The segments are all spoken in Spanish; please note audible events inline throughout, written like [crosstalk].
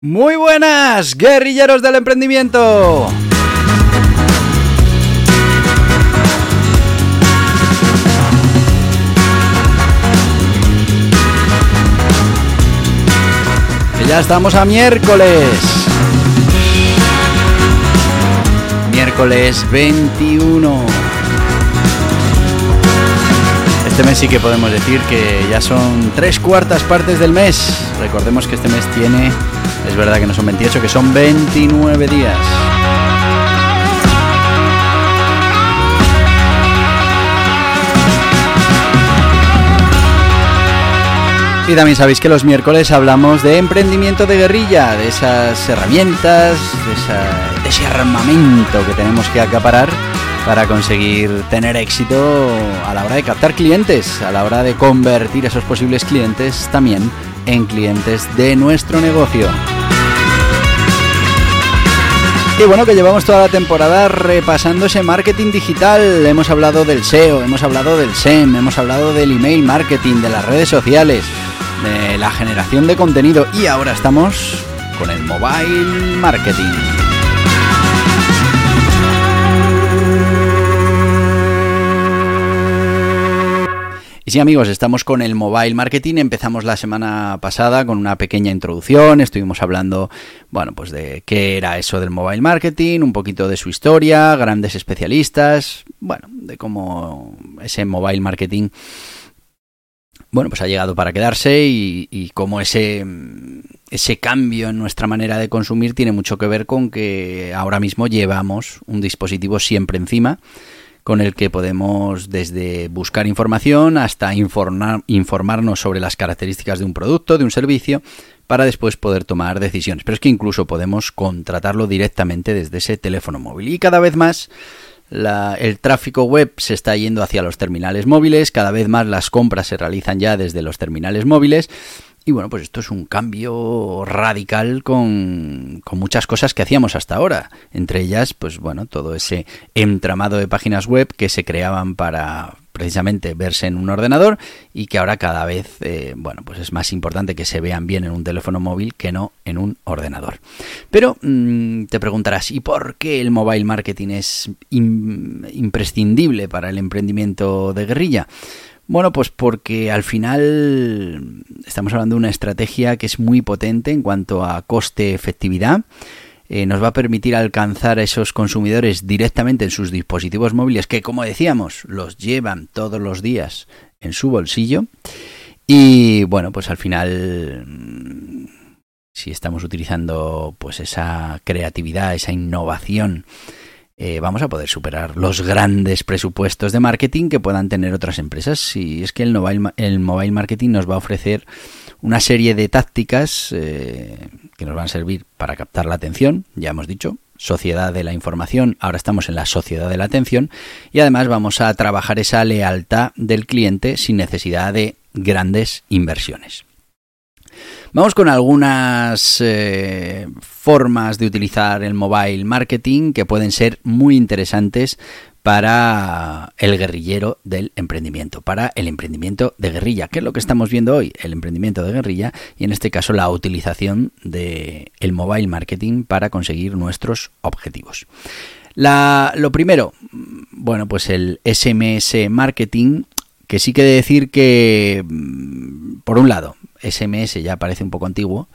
Muy buenas, guerrilleros del emprendimiento. ya estamos a miércoles. Miércoles 21. Este mes sí que podemos decir que ya son tres cuartas partes del mes. Recordemos que este mes tiene, es verdad que no son 28, que son 29 días. Y también sabéis que los miércoles hablamos de emprendimiento de guerrilla, de esas herramientas, de, ese armamento que tenemos que acaparar para conseguir tener éxito a la hora de captar clientes, a la hora de convertir esos posibles clientes también en clientes de nuestro negocio. Y bueno, que llevamos toda la temporada repasando ese marketing digital. Hemos hablado del SEO, hemos hablado del SEM, hemos hablado del email marketing, de las redes sociales, de la generación de contenido y ahora estamos con el mobile marketing. Y sí amigos, estamos con el mobile marketing. Empezamos la semana pasada con una pequeña introducción. Estuvimos hablando, bueno, pues de qué era eso del mobile marketing, un poquito de su historia, grandes especialistas, bueno, de cómo ese mobile marketing, bueno, pues ha llegado para quedarse y, y cómo ese, ese cambio en nuestra manera de consumir tiene mucho que ver con que ahora mismo llevamos un dispositivo siempre encima con el que podemos desde buscar información hasta informar, informarnos sobre las características de un producto, de un servicio, para después poder tomar decisiones. Pero es que incluso podemos contratarlo directamente desde ese teléfono móvil. Y cada vez más el tráfico web se está yendo hacia los terminales móviles, cada vez más las compras se realizan ya desde los terminales móviles y bueno, pues esto es un cambio radical con, con, muchas cosas que hacíamos hasta ahora. Entre ellas, pues bueno, todo ese entramado de páginas web que se creaban para precisamente verse en un ordenador y que ahora cada vez, eh, bueno, pues es más importante que se vean bien en un teléfono móvil que no en un ordenador. Pero mmm, te preguntarás, ¿y por qué el mobile marketing es imprescindible para el emprendimiento de guerrilla? Bueno, pues porque al final estamos hablando de una estrategia que es muy potente en cuanto a coste-efectividad. Eh, nos va a permitir alcanzar a esos consumidores directamente en sus dispositivos móviles que, como decíamos, los llevan todos los días en su bolsillo. Y bueno, pues al final, si estamos utilizando pues esa creatividad, esa innovación, eh, vamos a poder superar los grandes presupuestos de marketing que puedan tener otras empresas. Y es que el mobile, el mobile marketing nos va a ofrecer una serie de tácticas eh, que nos van a servir para captar la atención, ya hemos dicho, sociedad de la información, ahora estamos en la sociedad de la atención y además vamos a trabajar esa lealtad del cliente sin necesidad de grandes inversiones. Vamos con algunas eh, formas de utilizar el mobile marketing que pueden ser muy interesantes para el guerrillero del emprendimiento, para el emprendimiento de guerrilla, que es lo que estamos viendo hoy, el emprendimiento de guerrilla y en este caso la utilización del el mobile marketing para conseguir nuestros objetivos. La, lo primero, bueno, pues el SMS marketing, que sí que decir que, por un lado, SMS ya parece un poco antiguo.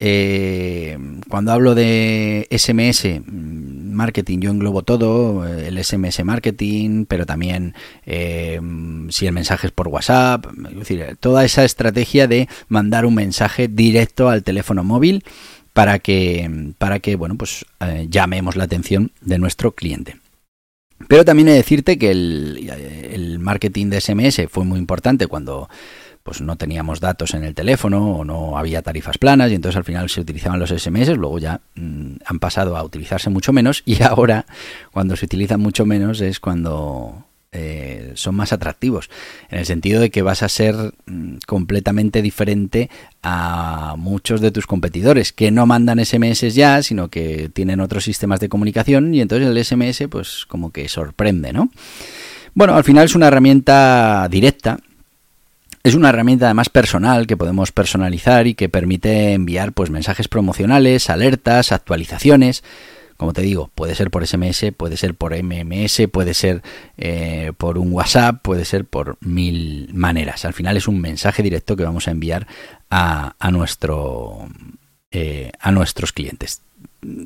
Eh, cuando hablo de SMS mm, marketing, yo englobo todo, el SMS marketing, pero también eh, si el mensaje es por WhatsApp, es decir, toda esa estrategia de mandar un mensaje directo al teléfono móvil para que, para que bueno, pues eh, llamemos la atención de nuestro cliente. Pero también he de decirte que el marketing de SMS fue muy importante cuando pues no teníamos datos en el teléfono o no había tarifas planas y entonces al final se utilizaban los SMS, luego ya mm, han pasado a utilizarse mucho menos [laughs] y ahora cuando se utilizan mucho menos es cuando eh, son más atractivos, en el sentido de que vas a ser mm, completamente diferente a muchos de tus competidores, que no mandan SMS ya, sino que tienen otros sistemas de comunicación y entonces el SMS pues como que sorprende, ¿no? Bueno, al final es una herramienta directa, es una herramienta además personal que podemos personalizar y que permite enviar pues mensajes promocionales, alertas, actualizaciones, como te digo, puede ser por SMS, puede ser por MMS, puede ser eh, por un WhatsApp, puede ser por mil maneras. Al final es un mensaje directo que vamos a enviar a, nuestro, eh, a nuestros clientes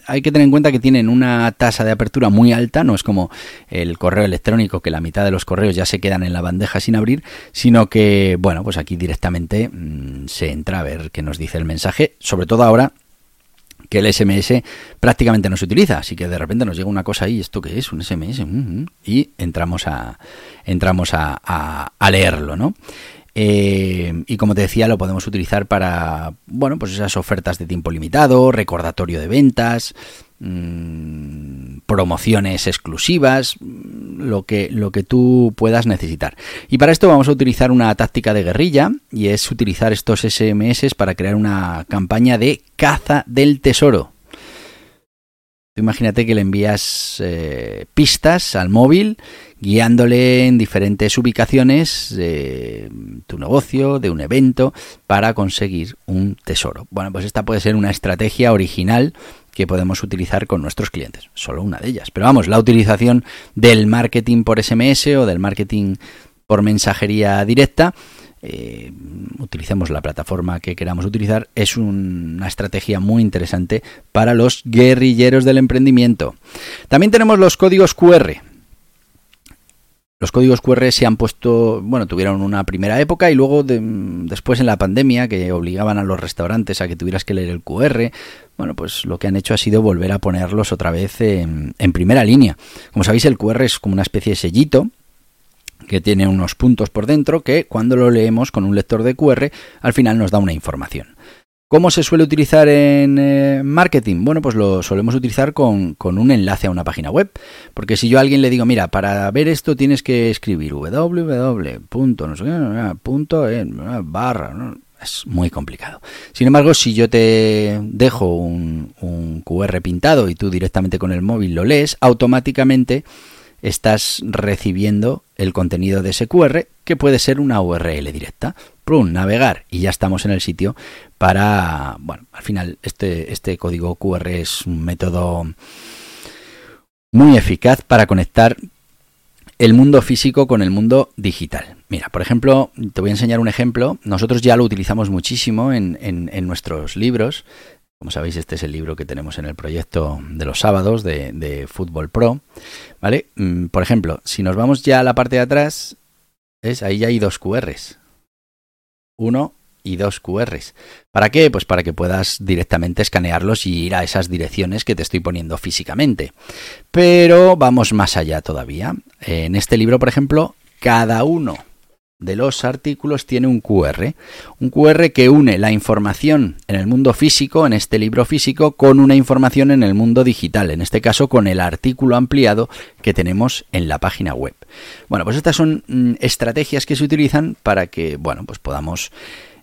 hay que tener en cuenta que tienen una tasa de apertura muy alta, no es como el correo electrónico que la mitad de los correos ya se quedan en la bandeja sin abrir, sino que, bueno, pues aquí directamente mm, se entra a ver qué nos dice el mensaje, sobre todo ahora que el SMS prácticamente no se utiliza, así que de repente nos llega una cosa ahí, ¿esto qué es? Un SMS, y entramos a, entramos a, leerlo, ¿no? Eh, y como te decía, lo podemos utilizar para, bueno, pues esas ofertas de tiempo limitado, recordatorio de ventas, mm, promociones exclusivas, lo que, lo que tú puedas necesitar. Y para esto vamos a utilizar una táctica de guerrilla y es utilizar estos SMS para crear una campaña de caza del tesoro. Imagínate que le envías eh, pistas al móvil guiándole en diferentes ubicaciones de tu negocio, de un evento, para conseguir un tesoro. Bueno, pues esta puede ser una estrategia original que podemos utilizar con nuestros clientes. Solo una de ellas. Pero vamos, la utilización del marketing por SMS o del marketing por mensajería directa, eh, utilicemos la plataforma que queramos utilizar, es una estrategia muy interesante para los guerrilleros del emprendimiento. También tenemos los códigos QR. Los códigos QR se han puesto, bueno, tuvieron una primera época y luego después en la pandemia que obligaban a los restaurantes a que tuvieras que leer el QR, bueno, pues lo que han hecho ha sido volver a ponerlos otra vez en, en primera línea. Como sabéis, el QR es como una especie de sellito que tiene unos puntos por dentro que cuando lo leemos con un lector de QR al final nos da una información. ¿Cómo se suele utilizar en eh, marketing? Bueno, pues lo solemos utilizar con, un enlace a una página web. Porque si yo a alguien le digo, mira, para ver esto tienes que escribir www. barra. Es muy complicado. Sin embargo, si yo te dejo un QR pintado y tú directamente con el móvil lo lees, automáticamente estás recibiendo el contenido de ese QR, que puede ser una URL directa. Prun, navegar y ya estamos en el sitio para, bueno, al final este, este código QR es un método muy eficaz para conectar el mundo físico con el mundo digital. Mira, por ejemplo, te voy a enseñar un ejemplo. Nosotros ya lo utilizamos muchísimo en, en nuestros libros. Como sabéis, este es el libro que tenemos en el proyecto de los sábados de, Fútbol Pro. ¿Vale? Mm, por ejemplo, si nos vamos ya a la parte de atrás, ¿ves? ahí ya hay dos QRs. Uno y dos QRs. ¿Para qué? Pues para que puedas directamente escanearlos y ir a esas direcciones que te estoy poniendo físicamente. Pero vamos más allá todavía. En este libro, por ejemplo, cada uno de los artículos tiene un QR. Un QR que une la información en el mundo físico, en este libro físico, con una información en el mundo digital, en este caso con el artículo ampliado que tenemos en la página web. Bueno, pues estas son mm, estrategias que se utilizan para que, bueno, pues podamos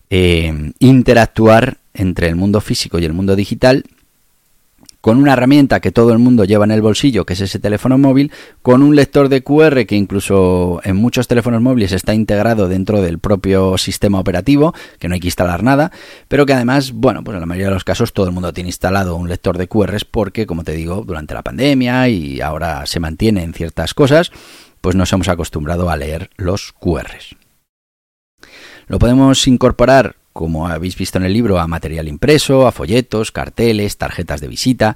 eh, interactuar entre el mundo físico y el mundo digital con una herramienta que todo el mundo lleva en el bolsillo, que es ese teléfono móvil, con un lector de QR que incluso en muchos teléfonos móviles está integrado dentro del propio sistema operativo, que no hay que instalar nada, pero que además, bueno, pues en la mayoría de los casos todo el mundo tiene instalado un lector de QRs porque, como te digo, durante la pandemia y ahora se mantiene en ciertas cosas, pues nos hemos acostumbrado a leer los QRs. Lo podemos incorporar como habéis visto en el libro, a material impreso, a folletos, carteles, tarjetas de visita.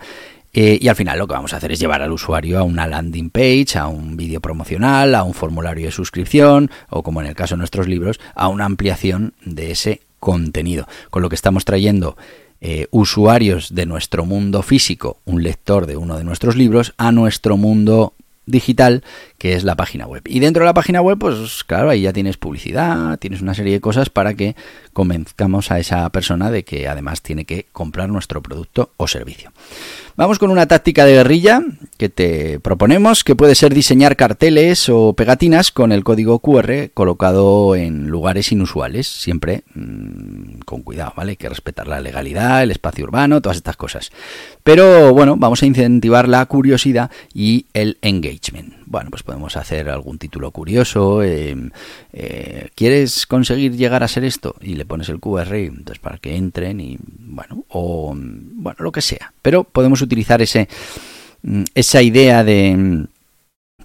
Eh, y al final lo que vamos a hacer es llevar al usuario a una landing page, a un vídeo promocional, a un formulario de suscripción o, como en el caso de nuestros libros, a una ampliación de ese contenido. Con lo que estamos trayendo eh, usuarios de nuestro mundo físico, un lector de uno de nuestros libros, a nuestro mundo digital, que es la página web. Y dentro de la página web, pues claro, ahí ya tienes publicidad, tienes una serie de cosas para que convenzcamos a esa persona de que además tiene que comprar nuestro producto o servicio. Vamos con una táctica de guerrilla que te proponemos, que puede ser diseñar carteles o pegatinas con el código QR colocado en lugares inusuales, siempre mmm, con cuidado, ¿vale? Hay que respetar la legalidad, el espacio urbano, todas estas cosas. Pero bueno, vamos a incentivar la curiosidad y el engagement. Bueno, pues podemos hacer algún título curioso. Eh, eh, ¿Quieres conseguir llegar a ser esto? Y le pones el QR, entonces para que entren y bueno, o bueno, lo que sea. Pero podemos utilizar ese, mm, esa idea de mm,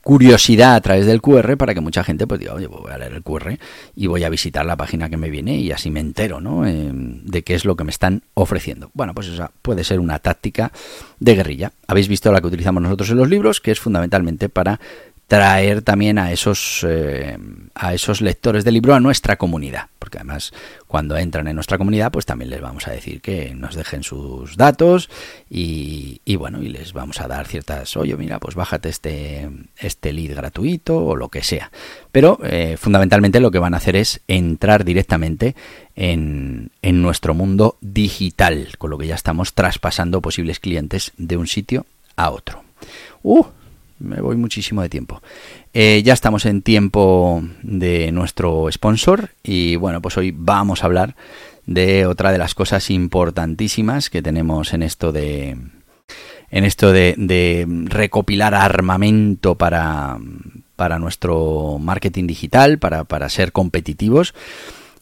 curiosidad a través del QR para que mucha gente pues diga, oye, pues voy a leer el QR y voy a visitar la página que me viene y así me entero, ¿no? Eh, de qué es lo que me están ofreciendo. Bueno, pues esa puede ser una táctica de guerrilla. Habéis visto la que utilizamos nosotros en los libros, que es fundamentalmente para traer también a esos, eh, a esos lectores del libro a nuestra comunidad. Porque además, cuando entran en nuestra comunidad, pues también les vamos a decir que nos dejen sus datos y, y bueno, y les vamos a dar ciertas, oye, mira, pues bájate este, este lead gratuito o lo que sea. Pero eh, fundamentalmente lo que van a hacer es entrar directamente en, en nuestro mundo digital, con lo que ya estamos traspasando posibles clientes de un sitio a otro. Uh, me voy muchísimo de tiempo. Eh, ya estamos en tiempo de nuestro sponsor y bueno, pues hoy vamos a hablar de otra de las cosas importantísimas que tenemos en esto de en esto de, de recopilar armamento para, para nuestro marketing digital, para, para ser competitivos.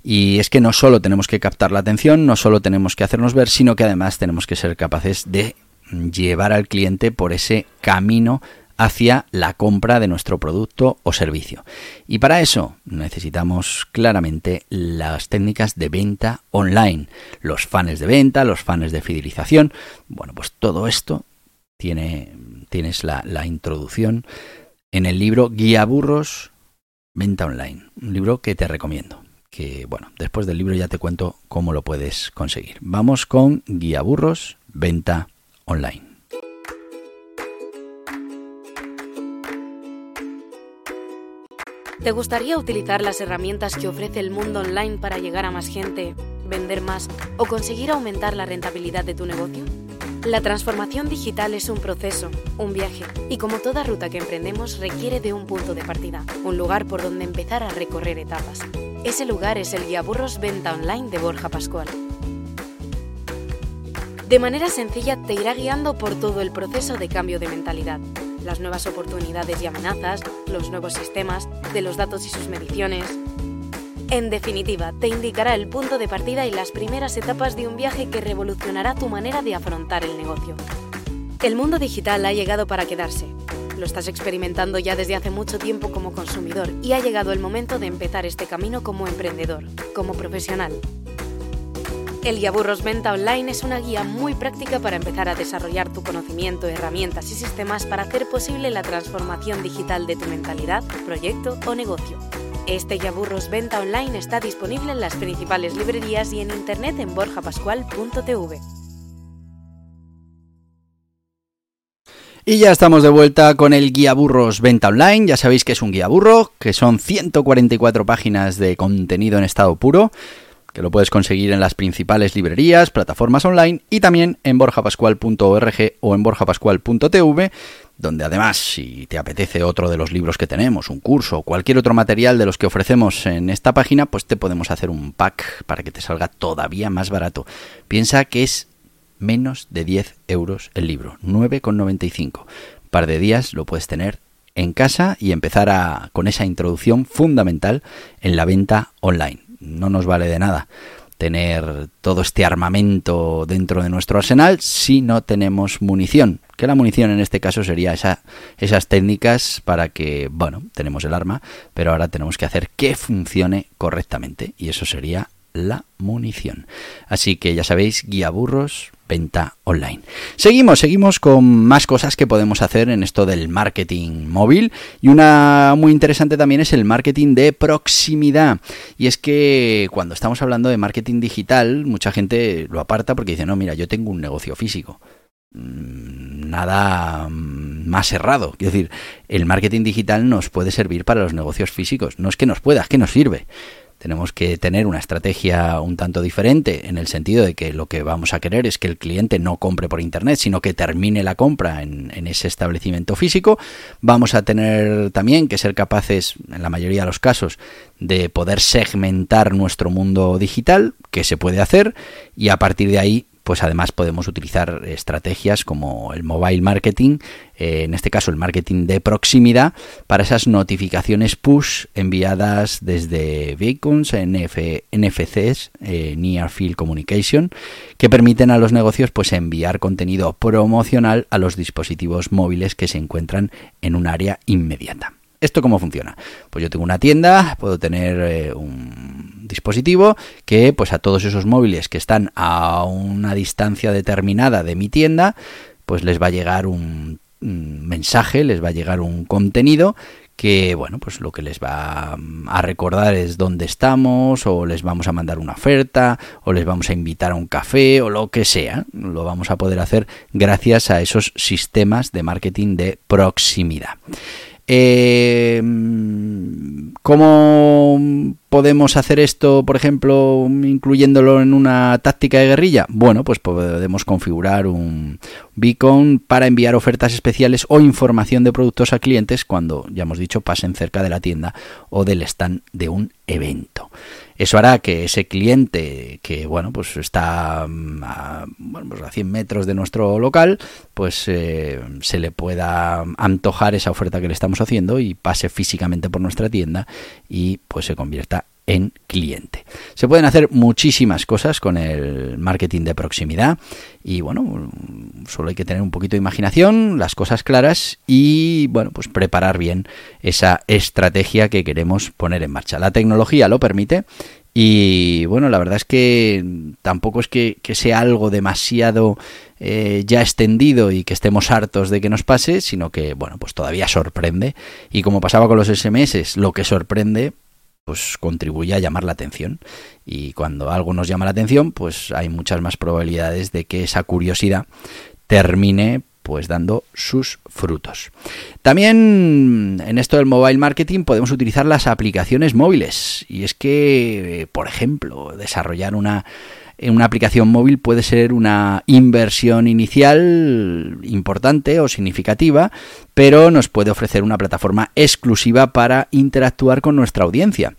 Y es que no solo tenemos que captar la atención, no solo tenemos que hacernos ver, sino que además tenemos que ser capaces de llevar al cliente por ese camino hacia la compra de nuestro producto o servicio. Y para eso necesitamos claramente las técnicas de venta online, los fans de venta, los fans de fidelización. Bueno, pues todo esto tiene, tienes la, la introducción en el libro Guía Burros Venta Online, un libro que te recomiendo. Que bueno, después del libro ya te cuento cómo lo puedes conseguir. Vamos con Guía Burros Venta Online. ¿Te gustaría utilizar las herramientas que ofrece el mundo online para llegar a más gente, vender más o conseguir aumentar la rentabilidad de tu negocio? La transformación digital es un proceso, un viaje, y como toda ruta que emprendemos requiere de un punto de partida, un lugar por donde empezar a recorrer etapas. Ese lugar es el Guía Burros Venta Online de Borja Pascual. De manera sencilla te irá guiando por todo el proceso de cambio de mentalidad las nuevas oportunidades y amenazas, los nuevos sistemas, de los datos y sus mediciones. En definitiva, te indicará el punto de partida y las primeras etapas de un viaje que revolucionará tu manera de afrontar el negocio. El mundo digital ha llegado para quedarse. Lo estás experimentando ya desde hace mucho tiempo como consumidor y ha llegado el momento de empezar este camino como emprendedor, como profesional, el Guía Burros Venta Online es una guía muy práctica para empezar a desarrollar tu conocimiento, herramientas y sistemas para hacer posible la transformación digital de tu mentalidad, proyecto o negocio. Este Guía Burros Venta Online está disponible en las principales librerías y en internet en borjapascual.tv. Y ya estamos de vuelta con el Guía Burros Venta Online. Ya sabéis que es un guía burro, que son 144 páginas de contenido en estado puro que lo puedes conseguir en las principales librerías, plataformas online y también en borjapascual.org o en borjapascual.tv, donde además, si te apetece otro de los libros que tenemos, un curso o cualquier otro material de los que ofrecemos en esta página, pues te podemos hacer un pack para que te salga todavía más barato. Piensa que es menos de 10 euros el libro, 9,95. Par de días lo puedes tener en casa y empezar a, con esa introducción fundamental en la venta online no nos vale de nada tener todo este armamento dentro de nuestro arsenal si no tenemos munición. Que la munición en este caso sería esa, esas técnicas para que, bueno, tenemos el arma, pero ahora tenemos que hacer que funcione correctamente. Y eso sería la munición. Así que ya sabéis, guía burros, venta online. Seguimos, seguimos con más cosas que podemos hacer en esto del marketing móvil y una muy interesante también es el marketing de proximidad. Y es que cuando estamos hablando de marketing digital, mucha gente lo aparta porque dice, no, mira, yo tengo un negocio físico. mm, nada mm, más errado. Es decir, el marketing digital nos puede servir para los negocios físicos. No es que nos pueda, es que nos sirve. Tenemos que tener una estrategia un tanto diferente en el sentido de que lo que vamos a querer es que el cliente no compre por internet, sino que termine la compra en, en, ese establecimiento físico. Vamos a tener también que ser capaces, en la mayoría de los casos, de poder segmentar nuestro mundo digital, que se puede hacer, y a partir de ahí pues además podemos utilizar estrategias como el mobile marketing, eh, en este caso el marketing de proximidad, para esas notificaciones push enviadas desde beacons, NF, NFCs, eh, Near Field Communication, que permiten a los negocios pues enviar contenido promocional a los dispositivos móviles que se encuentran en un área inmediata. ¿Esto cómo funciona? Pues yo tengo una tienda, puedo tener eh, un dispositivo que pues a todos esos móviles que están a una distancia determinada de mi tienda, pues les va a llegar un, un mensaje, les va a llegar un contenido que bueno, pues lo que les va a recordar es dónde estamos, o les vamos a mandar una oferta, o les vamos a invitar a un café, o lo que sea. Lo vamos a poder hacer gracias a esos sistemas de marketing de proximidad. Eh, ¿Cómo podemos hacer esto, por ejemplo, incluyéndolo en una táctica de guerrilla? Bueno, pues podemos configurar un beacon para enviar ofertas especiales o información de productos a clientes cuando, ya hemos dicho, pasen cerca de la tienda o del stand de un evento. Eso hará que ese cliente que bueno pues está mm, a, bueno, pues a 100 metros de nuestro local, pues eh, se le pueda antojar esa oferta que le estamos haciendo y pase físicamente por nuestra tienda y pues se convierta en cliente. Se pueden hacer muchísimas cosas con el marketing de proximidad y bueno, solo hay que tener un poquito de imaginación, las cosas claras y bueno, pues preparar bien esa estrategia que queremos poner en marcha. La tecnología lo permite y bueno, la verdad es que tampoco es que, sea algo demasiado eh, ya extendido y que estemos hartos de que nos pase, sino que bueno, pues todavía sorprende. Y como pasaba con los SMS, lo que sorprende pues contribuye a llamar la atención. Y cuando algo nos llama la atención, pues hay muchas más probabilidades de que esa curiosidad termine pues dando sus frutos. También en esto del mobile marketing podemos utilizar las aplicaciones móviles. Y es que, por ejemplo, desarrollar una una aplicación móvil puede ser una inversión inicial importante o significativa, pero nos puede ofrecer una plataforma exclusiva para interactuar con nuestra audiencia.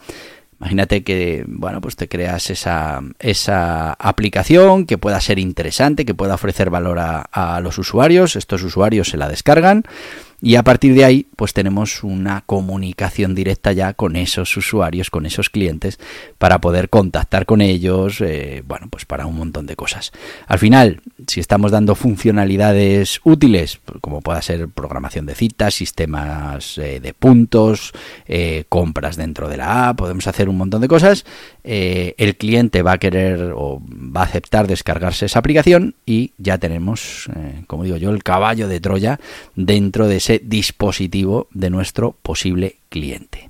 Imagínate que, bueno, pues te creas esa, esa aplicación que pueda ser interesante, que pueda ofrecer valor a, a los usuarios. Estos usuarios se la descargan y a partir de ahí, pues tenemos una comunicación directa ya con esos usuarios, con esos clientes, para poder contactar con ellos, eh, bueno, pues para un montón de cosas. Al final, si estamos dando funcionalidades útiles, pues como pueda ser programación de citas, sistemas eh, de puntos, eh, compras dentro de la app, podemos hacer un montón de cosas, el cliente va a querer o va a aceptar descargarse esa aplicación y ya tenemos, como digo yo, el caballo de Troya dentro de ese dispositivo de nuestro posible cliente.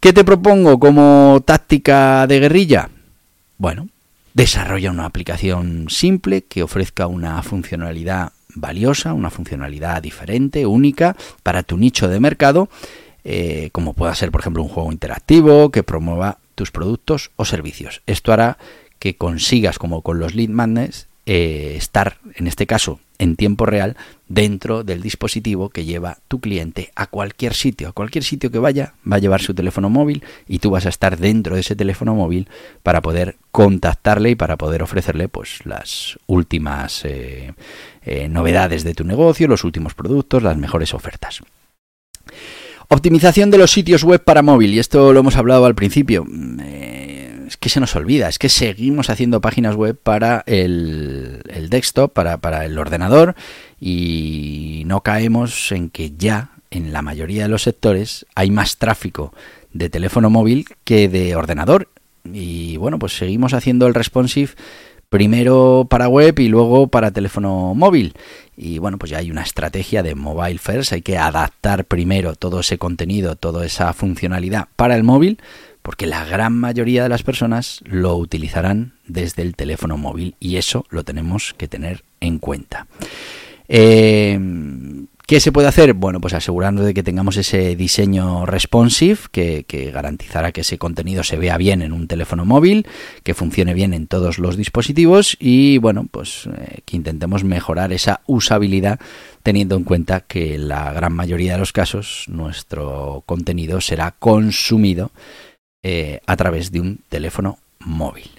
¿Qué te propongo como táctica de guerrilla? Bueno, desarrolla una aplicación simple que ofrezca una funcionalidad valiosa, una funcionalidad diferente, única para tu nicho de mercado eh, como pueda ser, por ejemplo, un juego interactivo que promueva tus productos o servicios. Esto hará que consigas, como con los lead magnets, eh, estar, en este caso, en tiempo real dentro del dispositivo que lleva tu cliente a cualquier sitio. A cualquier sitio que vaya, va a llevar su teléfono móvil y tú vas a estar dentro de ese teléfono móvil para poder contactarle y para poder ofrecerle pues las últimas eh, eh, novedades de tu negocio, los últimos productos, las mejores ofertas. Optimización de los sitios web para móvil, y esto lo hemos hablado al principio. Eh, es que se nos olvida, es que seguimos haciendo páginas web para el, desktop, para, para el ordenador, y no caemos en que ya en la mayoría de los sectores hay más tráfico de teléfono móvil que de ordenador. Y bueno, pues seguimos haciendo el responsive primero para web y luego para teléfono móvil. Y bueno, pues ya hay una estrategia de mobile first, hay que adaptar primero todo ese contenido, toda esa funcionalidad para el móvil, porque la gran mayoría de las personas lo utilizarán desde el teléfono móvil y eso lo tenemos que tener en cuenta. Eh, ¿Qué se puede hacer? Bueno, pues asegurarnos de que tengamos ese diseño responsive que, garantizará que ese contenido se vea bien en un teléfono móvil, que funcione bien en todos los dispositivos y bueno, pues eh, que intentemos mejorar esa usabilidad teniendo en cuenta que la gran mayoría de los casos nuestro contenido será consumido eh, a través de un teléfono móvil.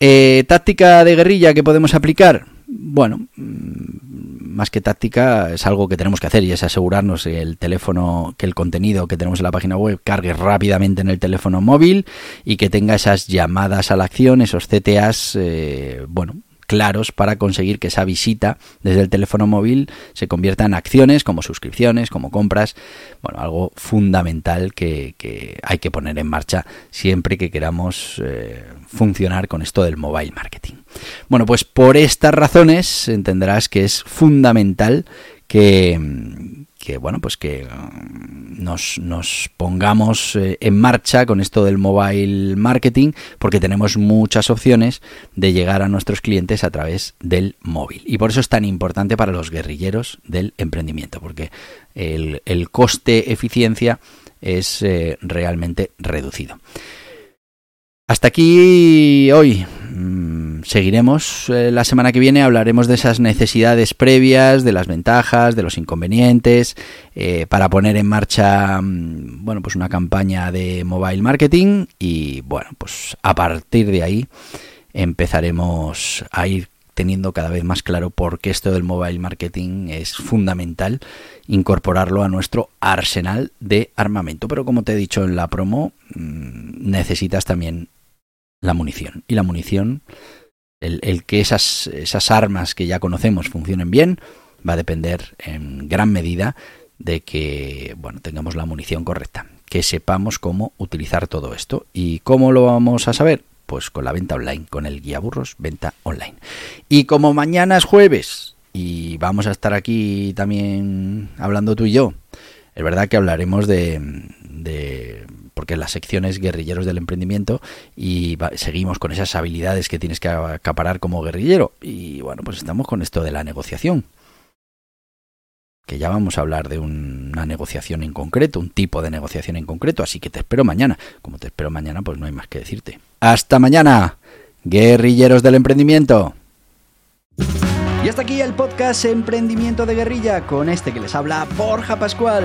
Eh, táctica de guerrilla que podemos aplicar bueno, mm, más que táctica, es algo que tenemos que hacer y es asegurarnos que el teléfono, que el contenido que tenemos en la página web cargue rápidamente en el teléfono móvil y que tenga esas llamadas a la acción, esos CTAs, eh, bueno, claros para conseguir que esa visita desde el teléfono móvil se convierta en acciones como suscripciones, como compras, bueno, algo fundamental que, hay que poner en marcha siempre que queramos eh, funcionar con esto del mobile marketing. Bueno, pues por estas razones entenderás que es fundamental que, que bueno, pues que mm, nos, nos pongamos eh, en marcha con esto del mobile marketing, porque tenemos muchas opciones de llegar a nuestros clientes a través del móvil. Y por eso es tan importante para los guerrilleros del emprendimiento, porque el, coste-eficiencia es eh, realmente reducido. Hasta aquí hoy. Seguiremos eh, la semana que viene, hablaremos de esas necesidades previas, de las ventajas, de los inconvenientes, eh, para poner en marcha, mm, bueno, pues una campaña de mobile marketing y, bueno, pues a partir de ahí empezaremos a ir teniendo cada vez más claro por qué esto del mobile marketing es fundamental incorporarlo a nuestro arsenal de armamento. Pero como te he dicho en la promo, mm, necesitas también la munición. Y la munición, el, que esas, esas armas que ya conocemos funcionen bien, va a depender en gran medida de que bueno, tengamos la munición correcta, que sepamos cómo utilizar todo esto. ¿Y cómo lo vamos a saber? Pues con la venta online, con el guía burros venta online. Y como mañana es jueves y vamos a estar aquí también hablando tú y yo, es verdad que hablaremos de, de porque la sección es guerrilleros del emprendimiento y seguimos con esas habilidades que tienes que acaparar como guerrillero. Y bueno, pues estamos con esto de la negociación. Que ya vamos a hablar de una negociación en concreto, un tipo de negociación en concreto, así que te espero mañana. Como te espero mañana, pues no hay más que decirte. Hasta mañana, guerrilleros del emprendimiento. Y hasta aquí el podcast Emprendimiento de Guerrilla con este que les habla Borja Pascual.